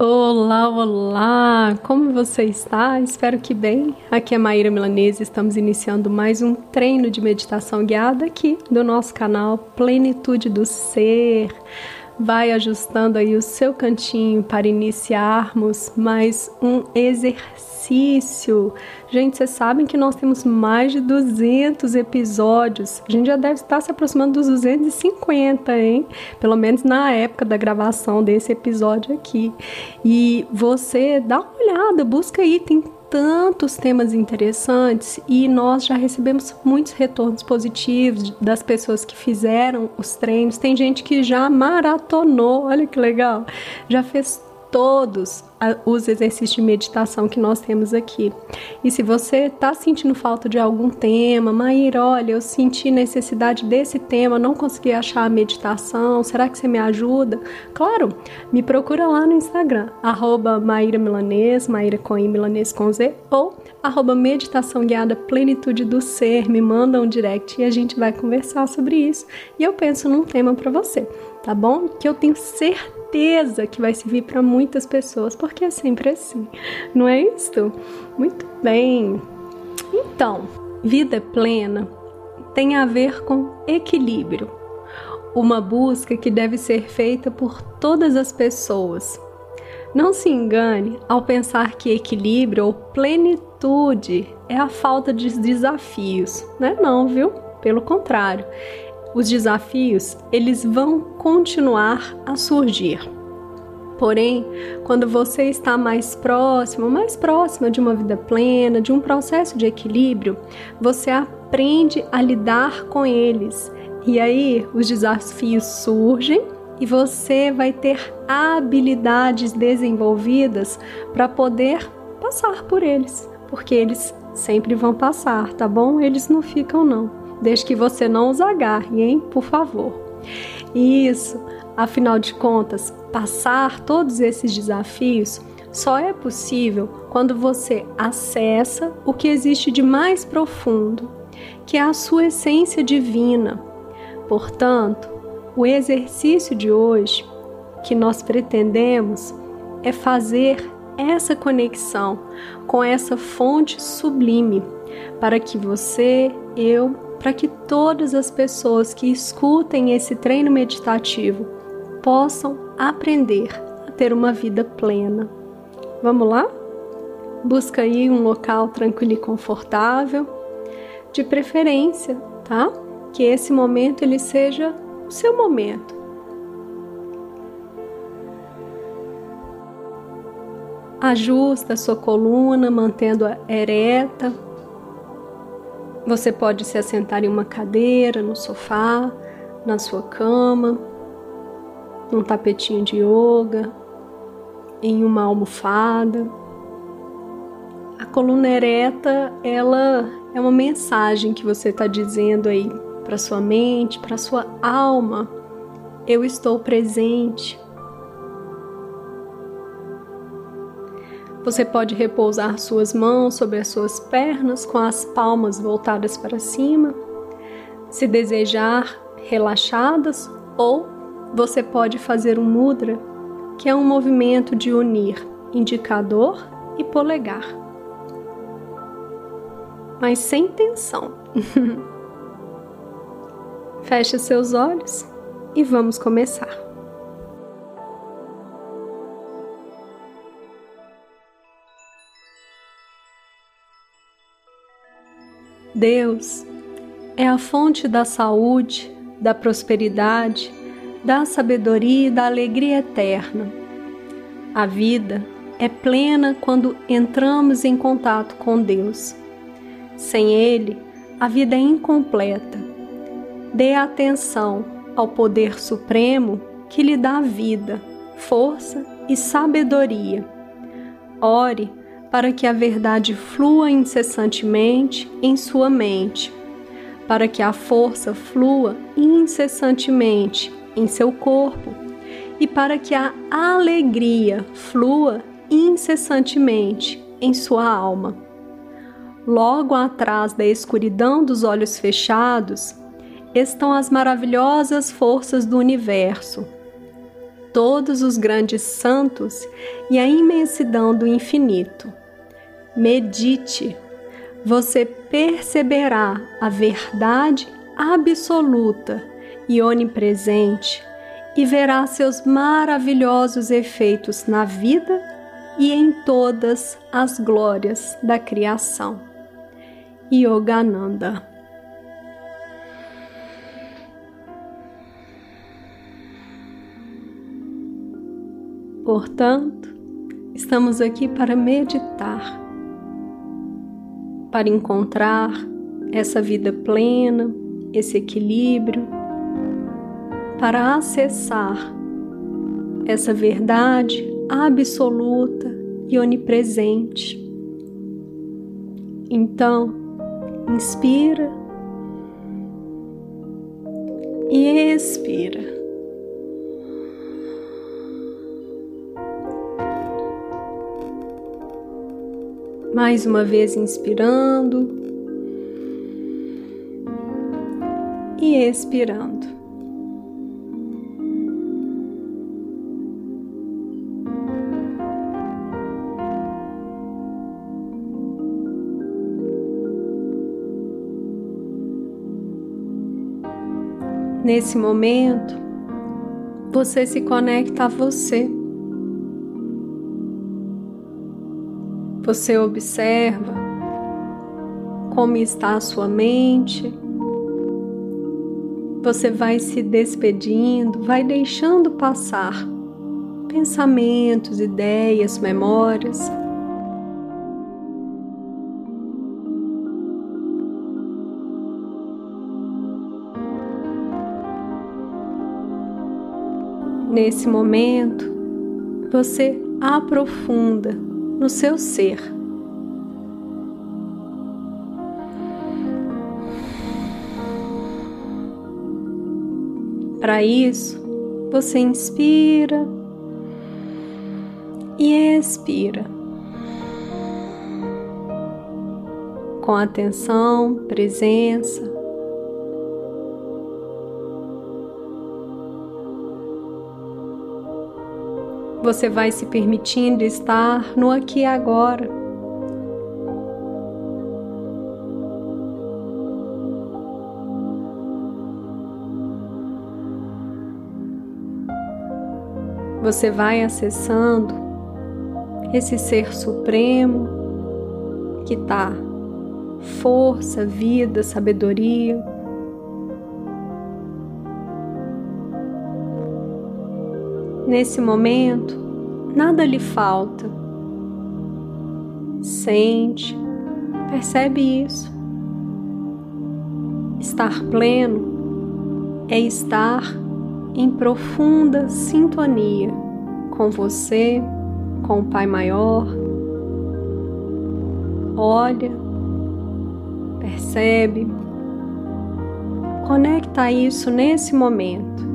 Olá, olá! Como você está? Espero que bem. Aqui é Maíra Milanese, estamos iniciando mais um treino de meditação guiada aqui do nosso canal Plenitude do Ser. Vai ajustando aí o seu cantinho para iniciarmos mais um exercício. Gente, vocês sabem que nós temos mais de 200 episódios. A gente já deve estar se aproximando dos 250, hein? Pelo menos na época da gravação desse episódio aqui. E você dá uma olhada, busca aí, tem tantos temas interessantes e nós já recebemos muitos retornos positivos das pessoas que fizeram os treinos. Tem gente que já maratonou, olha que legal, já fez todos os exercícios de meditação que nós temos aqui. E se você está sentindo falta de algum tema, Maíra, olha, eu senti necessidade desse tema, não consegui achar a meditação, será que você me ajuda? Claro, me procura lá no Instagram, arroba Maíra Milanês, Maíra com I, Milanês com Z, ou arroba Meditação Guiada Plenitude do Ser, me manda um direct e a gente vai conversar sobre isso. E eu penso num tema para você, tá bom? Que eu tenho certeza que vai servir para muitas pessoas, porque é sempre assim, não é isso? Muito bem. Então, vida plena tem a ver com equilíbrio, uma busca que deve ser feita por todas as pessoas. Não se engane ao pensar que equilíbrio ou plenitude é a falta de desafios, não é não, viu? Pelo contrário, os desafios eles vão continuar a surgir. Porém, quando você está mais próximo, mais próxima de uma vida plena, de um processo de equilíbrio, você aprende a lidar com eles. E aí os desafios surgem e você vai ter habilidades desenvolvidas para poder passar por eles, porque eles sempre vão passar, tá bom? Eles não ficam não, desde que você não os agarre, hein? Por favor. Isso. Afinal de contas, passar todos esses desafios só é possível quando você acessa o que existe de mais profundo, que é a sua essência divina. Portanto, o exercício de hoje que nós pretendemos é fazer essa conexão com essa fonte sublime para que você, eu, para que todas as pessoas que escutem esse treino meditativo possam aprender a ter uma vida plena. Vamos lá? Busca aí um local tranquilo e confortável, de preferência, tá? Que esse momento ele seja o seu momento. Ajusta a sua coluna, mantendo-a ereta. Você pode se assentar em uma cadeira, no sofá, na sua cama num tapetinho de yoga, em uma almofada. A coluna ereta, ela é uma mensagem que você está dizendo aí para sua mente, para sua alma. Eu estou presente. Você pode repousar suas mãos sobre as suas pernas com as palmas voltadas para cima. Se desejar, relaxadas ou você pode fazer um mudra, que é um movimento de unir indicador e polegar, mas sem tensão. Feche seus olhos e vamos começar. Deus é a fonte da saúde, da prosperidade, da sabedoria e da alegria eterna. A vida é plena quando entramos em contato com Deus. Sem Ele, a vida é incompleta. Dê atenção ao poder supremo que lhe dá vida, força e sabedoria. Ore para que a verdade flua incessantemente em sua mente, para que a força flua incessantemente em seu corpo e para que a alegria flua incessantemente em sua alma. Logo atrás da escuridão dos olhos fechados estão as maravilhosas forças do universo. Todos os grandes santos e a imensidão do infinito. Medite, você perceberá a verdade absoluta e onipresente e verá seus maravilhosos efeitos na vida e em todas as glórias da criação. Yogananda Portanto, estamos aqui para meditar, para encontrar essa vida plena, esse equilíbrio, para acessar essa verdade absoluta e onipresente. Então, inspira e expira. Mais uma vez inspirando e expirando. Nesse momento, você se conecta a você. Você observa como está a sua mente. Você vai se despedindo, vai deixando passar pensamentos, ideias, memórias. Nesse momento, você aprofunda no seu ser. Para isso, você inspira e expira. Com atenção, presença, você vai se permitindo estar no aqui e agora. Você vai acessando esse ser supremo que está força, vida, sabedoria. Nesse momento, nada lhe falta. Sente, percebe isso. Estar pleno é estar em profunda sintonia com você, com o Pai Maior. Olha, percebe, conecta isso nesse momento.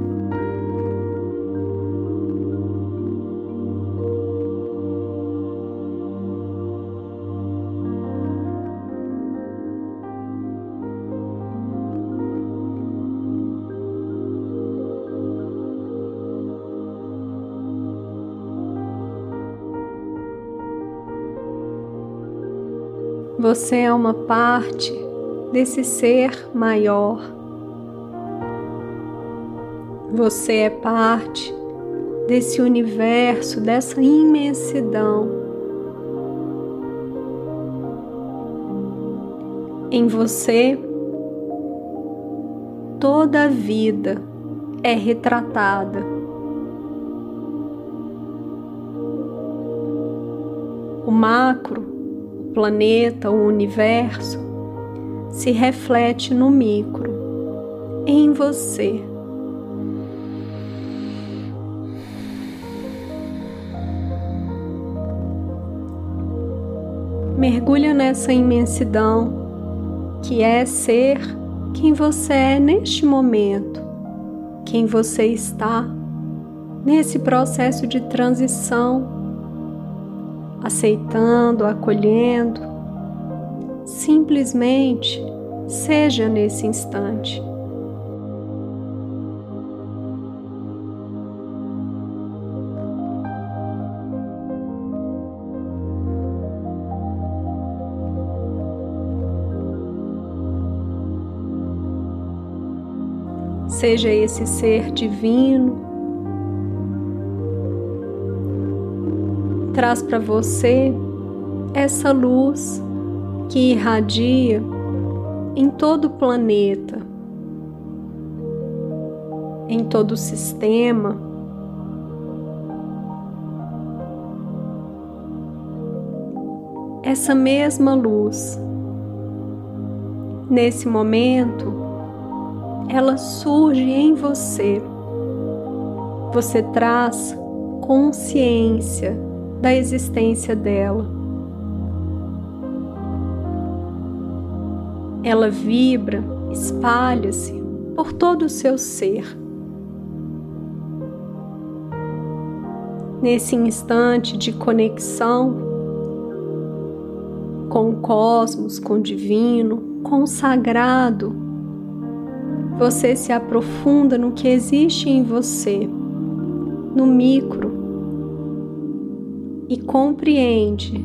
Você é uma parte desse ser maior. Você é parte desse universo, dessa imensidão. Em você, toda a vida é retratada. O macro planeta, o universo, se reflete no micro, em você. Mergulha nessa imensidão que é ser quem você é neste momento, quem você está nesse processo de transição aceitando, acolhendo. Simplesmente seja nesse instante. Seja esse ser divino traz para você essa luz que irradia em todo o planeta, em todo o sistema. Essa mesma luz, nesse momento, ela surge em você. Você traz consciência da existência dela. Ela vibra, espalha-se por todo o seu ser. Nesse instante de conexão com o cosmos, com o divino, com o sagrado, você se aprofunda no que existe em você, no micro, e compreende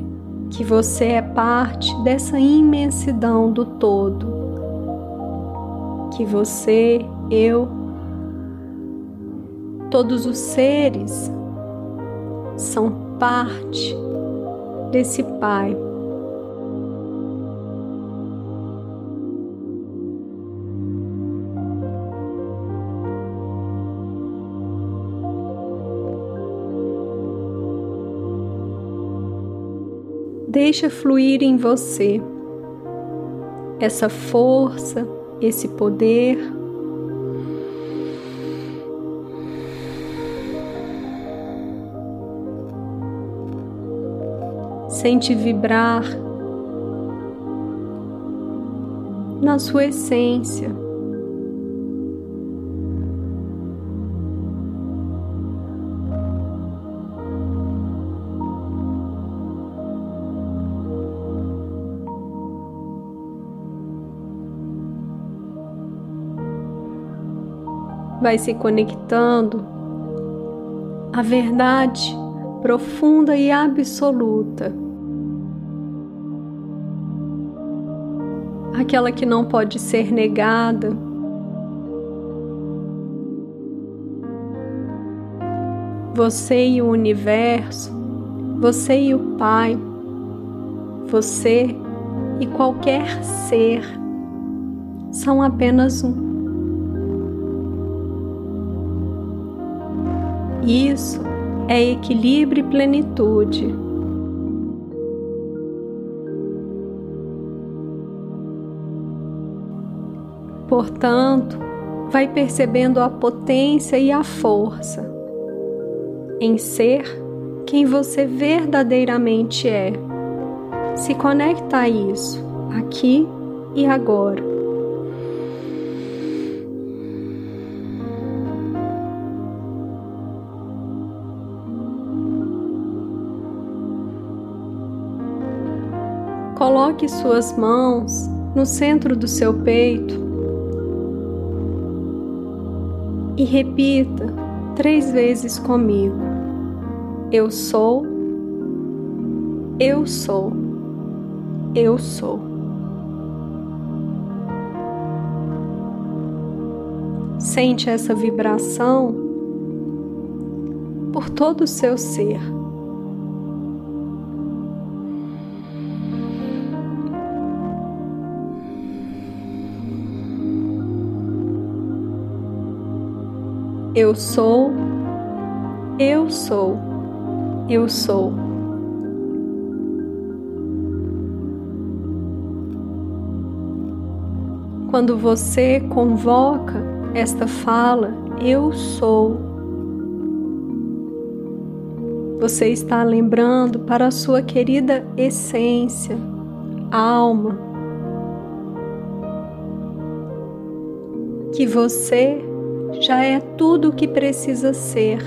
que você é parte dessa imensidão do todo, que você, eu, todos os seres são parte desse Pai Deixa fluir em você essa força, esse poder. Sente vibrar na sua essência. Vai se conectando à verdade profunda e absoluta. Aquela que não pode ser negada. Você e o universo, você e o Pai, você e qualquer ser são apenas um. Isso é equilíbrio e plenitude. Portanto, vai percebendo a potência e a força em ser quem você verdadeiramente é. Se conecta a isso aqui e agora. Coloque suas mãos no centro do seu peito e repita três vezes comigo: Eu sou, eu sou, eu sou. Sente essa vibração por todo o seu ser. Eu sou, eu sou, eu sou. Quando você convoca esta fala, eu sou, você está lembrando para a sua querida essência, alma, que você já é tudo o que precisa ser.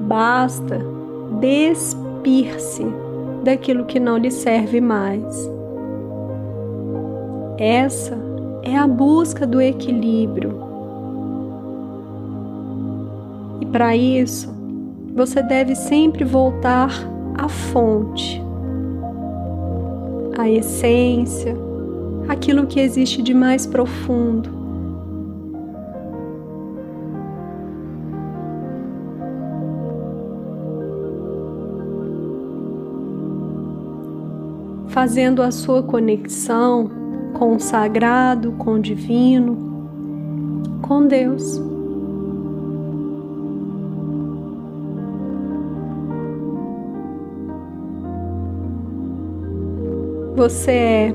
Basta despir-se daquilo que não lhe serve mais. Essa é a busca do equilíbrio. E para isso, você deve sempre voltar à fonte, à essência, aquilo que existe de mais profundo fazendo a sua conexão com o sagrado, com o divino, com Deus. Você é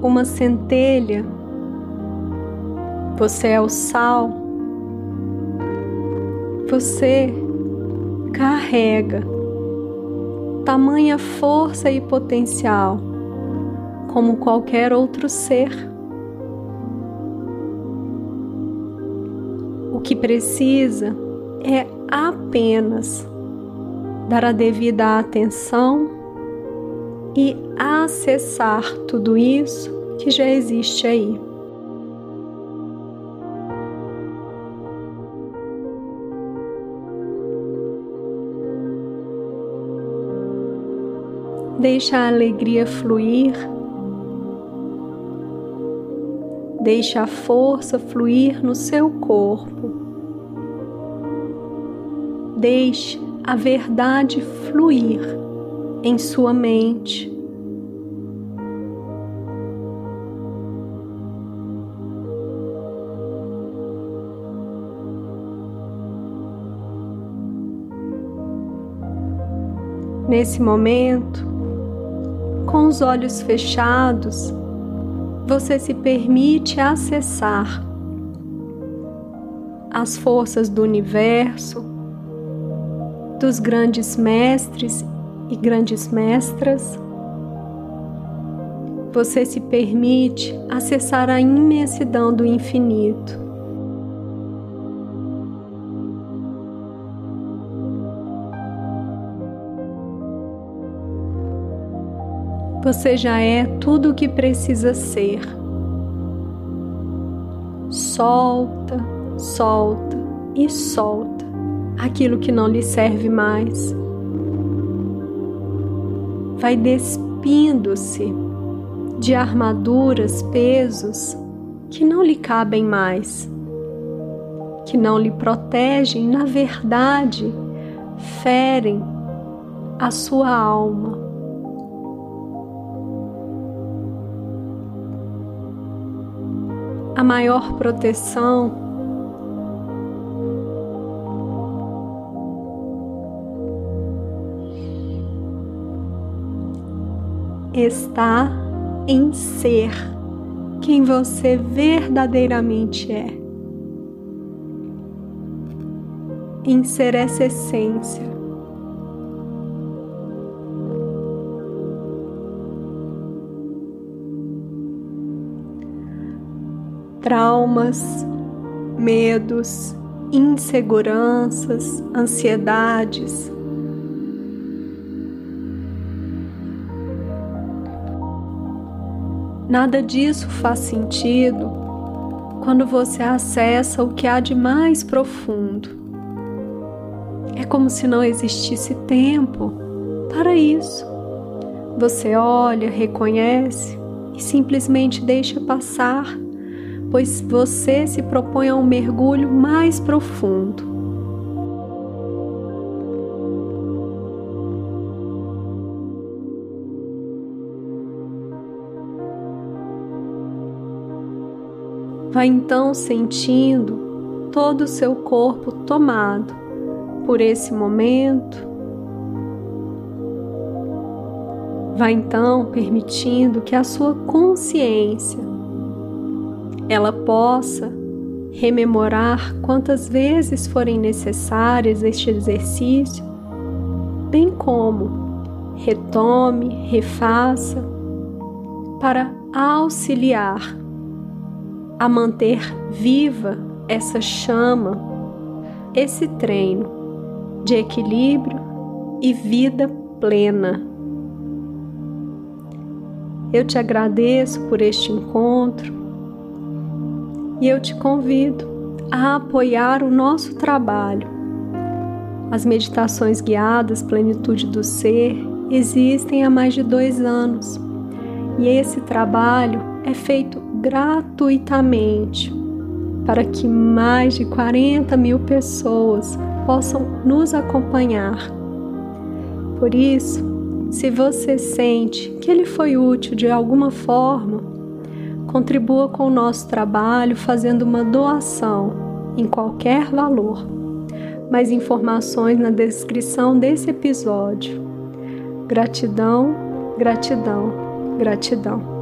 uma centelha, você é o sal, você carrega tamanha força e potencial como qualquer outro ser. O que precisa é apenas dar a devida atenção e acessar tudo isso que já existe aí. Deixa a alegria fluir. Deixa a força fluir no seu corpo. Deixe a verdade fluir em sua mente. Nesse momento, com os olhos fechados, você se permite acessar as forças do universo, dos grandes mestres e grandes mestras. Você se permite acessar a imensidão do infinito. Você já é tudo o que precisa ser. Solta, solta e solta aquilo que não lhe serve mais. Vai despindo-se de armaduras, pesos que não lhe cabem mais, que não lhe protegem, na verdade, ferem a sua alma. A maior proteção. Está em ser quem você verdadeiramente é. Em ser essa essência. Traumas, medos, inseguranças, ansiedades. Nada disso faz sentido quando você acessa o que há de mais profundo. É como se não existisse tempo para isso. Você olha, reconhece e simplesmente deixa passar pois você se propõe a um mergulho mais profundo. Vai então sentindo todo o seu corpo tomado por esse momento. Vai então permitindo que a sua consciência ela possa rememorar quantas vezes forem necessárias este exercício, bem como retome, refaça, para auxiliar a manter viva essa chama, esse treino de equilíbrio e vida plena. Eu te agradeço por este encontro e eu te convido a apoiar o nosso trabalho. As meditações guiadas Plenitude do Ser existem há mais de dois anos e esse trabalho é feito gratuitamente para que mais de 40 mil pessoas possam nos acompanhar. Por isso, Se você sente que ele foi útil de alguma forma, contribua com o nosso trabalho fazendo uma doação em qualquer valor. Mais informações na descrição desse episódio. Gratidão, gratidão, gratidão.